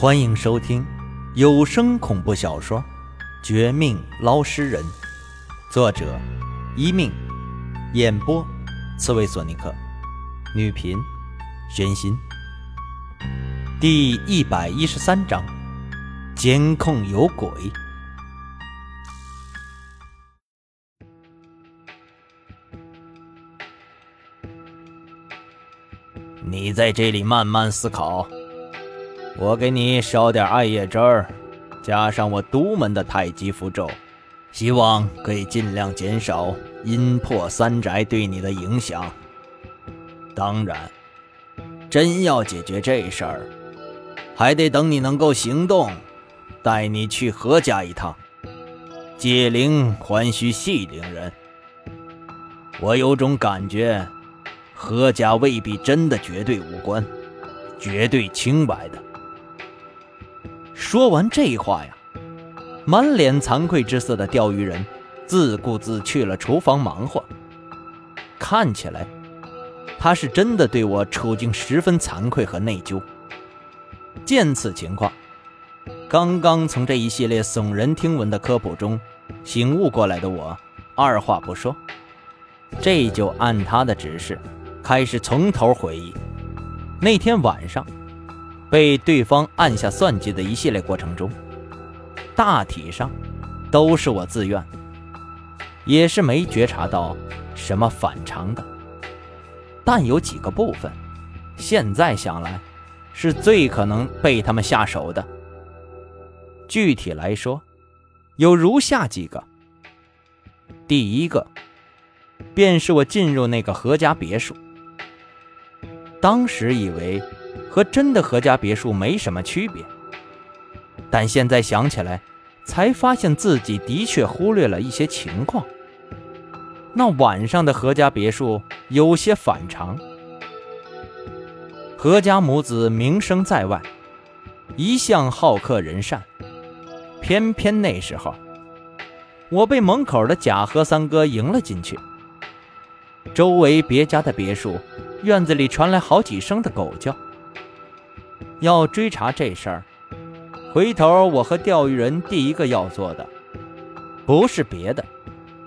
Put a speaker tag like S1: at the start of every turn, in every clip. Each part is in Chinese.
S1: 欢迎收听有声恐怖小说《绝命捞尸人》，作者：一命，演播：刺猬索尼克，女频：玄心。第一百一十三章：监控有鬼。你在这里慢慢思考。我给你烧点艾叶汁儿，加上我独门的太极符咒，希望可以尽量减少阴魄三宅对你的影响。当然，真要解决这事儿，还得等你能够行动，带你去何家一趟。解铃还需系铃人，我有种感觉，何家未必真的绝对无关，绝对清白的。说完这话呀，满脸惭愧之色的钓鱼人自顾自去了厨房忙活。看起来，他是真的对我处境十分惭愧和内疚。见此情况，刚刚从这一系列耸人听闻的科普中醒悟过来的我，二话不说，这就按他的指示，开始从头回忆那天晚上。被对方按下算计的一系列过程中，大体上都是我自愿，也是没觉察到什么反常的。但有几个部分，现在想来是最可能被他们下手的。具体来说，有如下几个：第一个，便是我进入那个何家别墅，当时以为。和真的何家别墅没什么区别，但现在想起来，才发现自己的确忽略了一些情况。那晚上的何家别墅有些反常。何家母子名声在外，一向好客仁善，偏偏那时候，我被门口的贾何三哥迎了进去。周围别家的别墅院子里传来好几声的狗叫。要追查这事儿，回头我和钓鱼人第一个要做的，不是别的，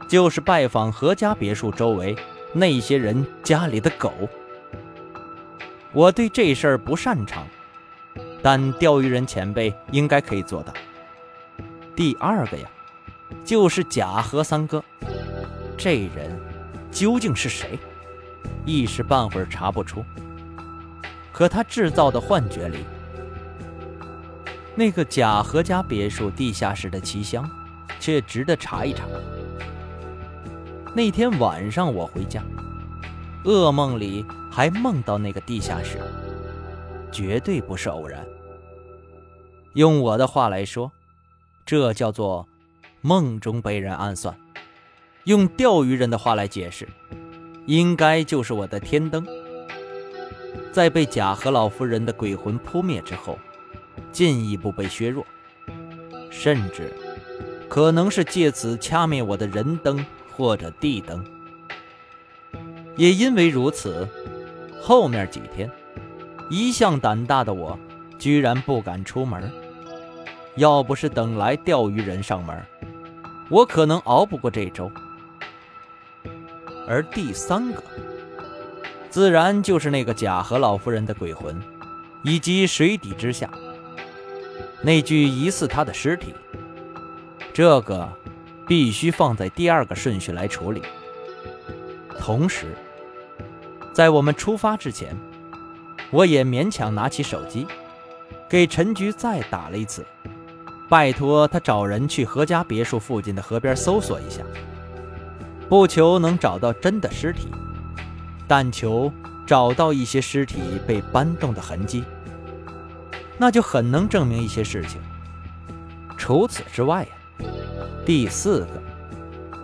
S1: 就是拜访何家别墅周围那些人家里的狗。我对这事儿不擅长，但钓鱼人前辈应该可以做到。第二个呀，就是贾和三哥，这人究竟是谁？一时半会儿查不出。可他制造的幻觉里，那个贾和家别墅地下室的奇香，却值得查一查。那天晚上我回家，噩梦里还梦到那个地下室，绝对不是偶然。用我的话来说，这叫做梦中被人暗算；用钓鱼人的话来解释，应该就是我的天灯。在被贾和老夫人的鬼魂扑灭之后，进一步被削弱，甚至可能是借此掐灭我的人灯或者地灯。也因为如此，后面几天，一向胆大的我居然不敢出门。要不是等来钓鱼人上门，我可能熬不过这周。而第三个。自然就是那个贾和老夫人的鬼魂，以及水底之下那具疑似她的尸体。这个必须放在第二个顺序来处理。同时，在我们出发之前，我也勉强拿起手机，给陈局再打了一次，拜托他找人去何家别墅附近的河边搜索一下，不求能找到真的尸体。但求找到一些尸体被搬动的痕迹，那就很能证明一些事情。除此之外呀，第四个，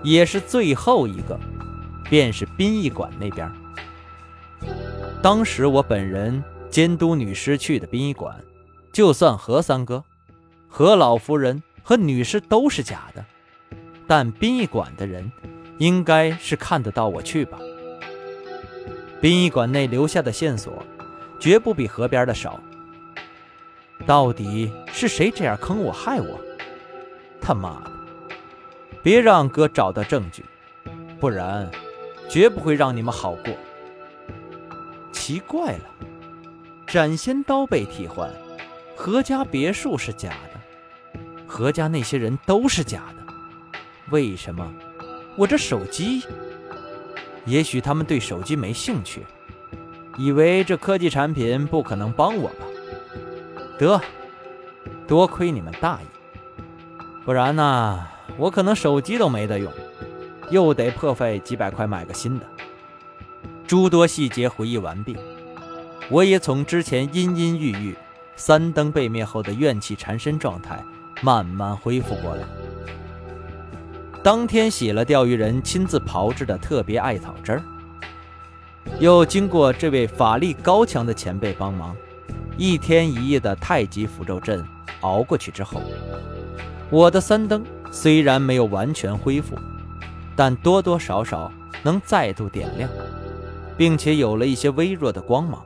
S1: 也是最后一个，便是殡仪馆那边。当时我本人监督女尸去的殡仪馆，就算何三哥、何老夫人和女尸都是假的，但殡仪馆的人应该是看得到我去吧。殡仪馆内留下的线索，绝不比河边的少。到底是谁这样坑我害我？他妈的！别让哥找到证据，不然绝不会让你们好过。奇怪了，斩仙刀被替换，何家别墅是假的，何家那些人都是假的，为什么我这手机？也许他们对手机没兴趣，以为这科技产品不可能帮我吧？得，多亏你们大意，不然呢，我可能手机都没得用，又得破费几百块买个新的。诸多细节回忆完毕，我也从之前阴阴郁郁、三灯被灭后的怨气缠身状态慢慢恢复过来。当天洗了钓鱼人亲自炮制的特别艾草汁儿，又经过这位法力高强的前辈帮忙。一天一夜的太极符咒阵熬过去之后，我的三灯虽然没有完全恢复，但多多少少能再度点亮，并且有了一些微弱的光芒。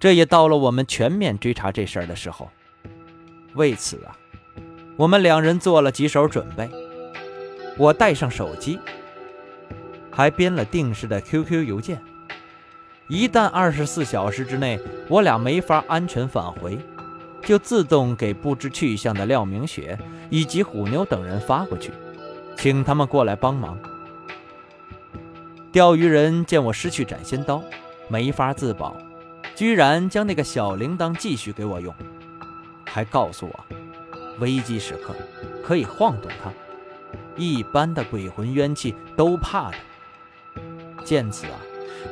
S1: 这也到了我们全面追查这事儿的时候。为此啊，我们两人做了几手准备。我带上手机，还编了定时的 QQ 邮件。一旦二十四小时之内我俩没法安全返回，就自动给不知去向的廖明雪以及虎妞等人发过去，请他们过来帮忙。钓鱼人见我失去斩仙刀，没法自保，居然将那个小铃铛继续给我用，还告诉我，危机时刻可以晃动它，一般的鬼魂冤气都怕的。见此啊！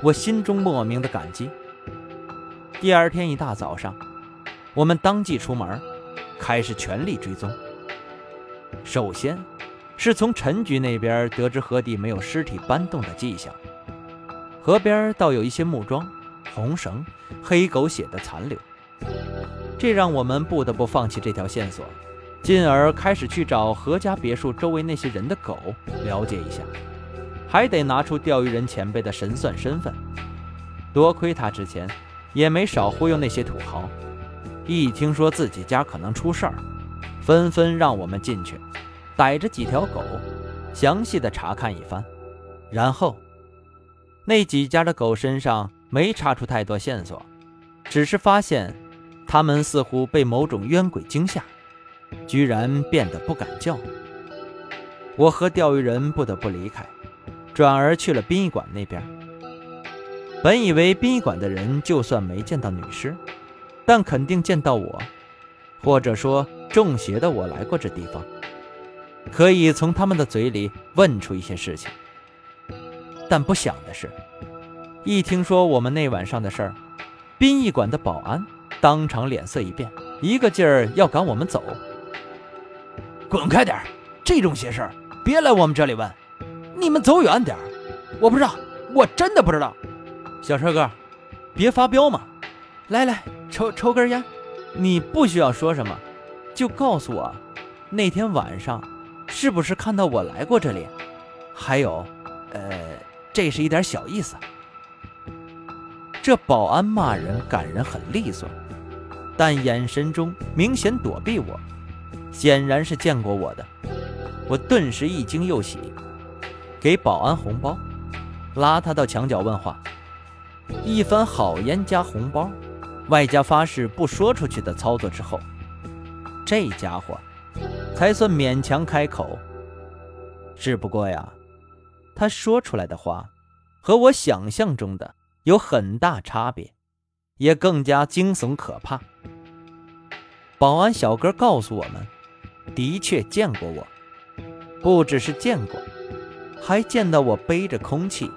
S1: 我心中莫名的感激。第二天一大早上，我们当即出门，开始全力追踪。首先，是从陈局那边得知河底没有尸体搬动的迹象，河边倒有一些木桩、红绳、黑狗血的残留，这让我们不得不放弃这条线索，进而开始去找何家别墅周围那些人的狗，了解一下。还得拿出钓鱼人前辈的神算身份，多亏他之前也没少忽悠那些土豪，一听说自己家可能出事儿，纷纷让我们进去，逮着几条狗，详细的查看一番。然后，那几家的狗身上没查出太多线索，只是发现他们似乎被某种冤鬼惊吓，居然变得不敢叫。我和钓鱼人不得不离开。转而去了殡仪馆那边。本以为殡仪馆的人就算没见到女尸，但肯定见到我，或者说中邪的我来过这地方，可以从他们的嘴里问出一些事情。但不想的是，一听说我们那晚上的事儿，殡仪馆的保安当场脸色一变，一个劲儿要赶我们走。
S2: 滚开点这种邪事儿别来我们这里问。你们走远点我不知道，我真的不知道。
S1: 小帅哥，别发飙嘛！来来，抽抽根烟。你不需要说什么，就告诉我，那天晚上是不是看到我来过这里？还有，呃，这是一点小意思。这保安骂人赶人很利索，但眼神中明显躲避我，显然是见过我的。我顿时一惊又喜。给保安红包，拉他到墙角问话，一番好烟加红包，外加发誓不说出去的操作之后，这家伙才算勉强开口。只不过呀，他说出来的话和我想象中的有很大差别，也更加惊悚可怕。保安小哥告诉我们，的确见过我，不只是见过。还见到我背着空气，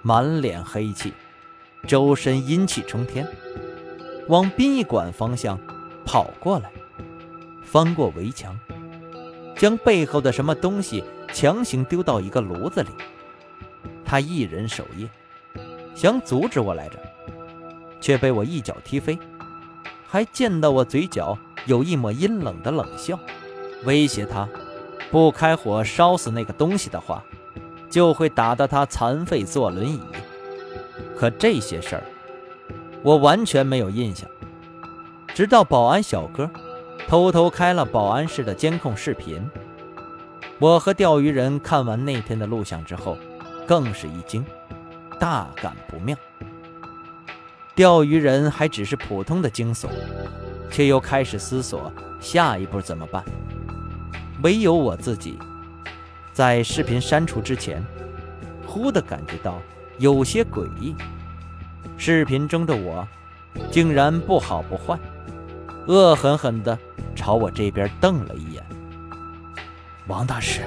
S1: 满脸黑气，周身阴气冲天，往殡仪馆方向跑过来，翻过围墙，将背后的什么东西强行丢到一个炉子里。他一人守夜，想阻止我来着，却被我一脚踢飞。还见到我嘴角有一抹阴冷的冷笑，威胁他。不开火烧死那个东西的话，就会打得他残废坐轮椅。可这些事儿，我完全没有印象。直到保安小哥偷偷开了保安室的监控视频。我和钓鱼人看完那天的录像之后，更是一惊，大感不妙。钓鱼人还只是普通的惊悚，却又开始思索下一步怎么办。唯有我自己，在视频删除之前，忽地感觉到有些诡异。视频中的我，竟然不好不坏，恶狠狠地朝我这边瞪了一眼。
S2: 王大师，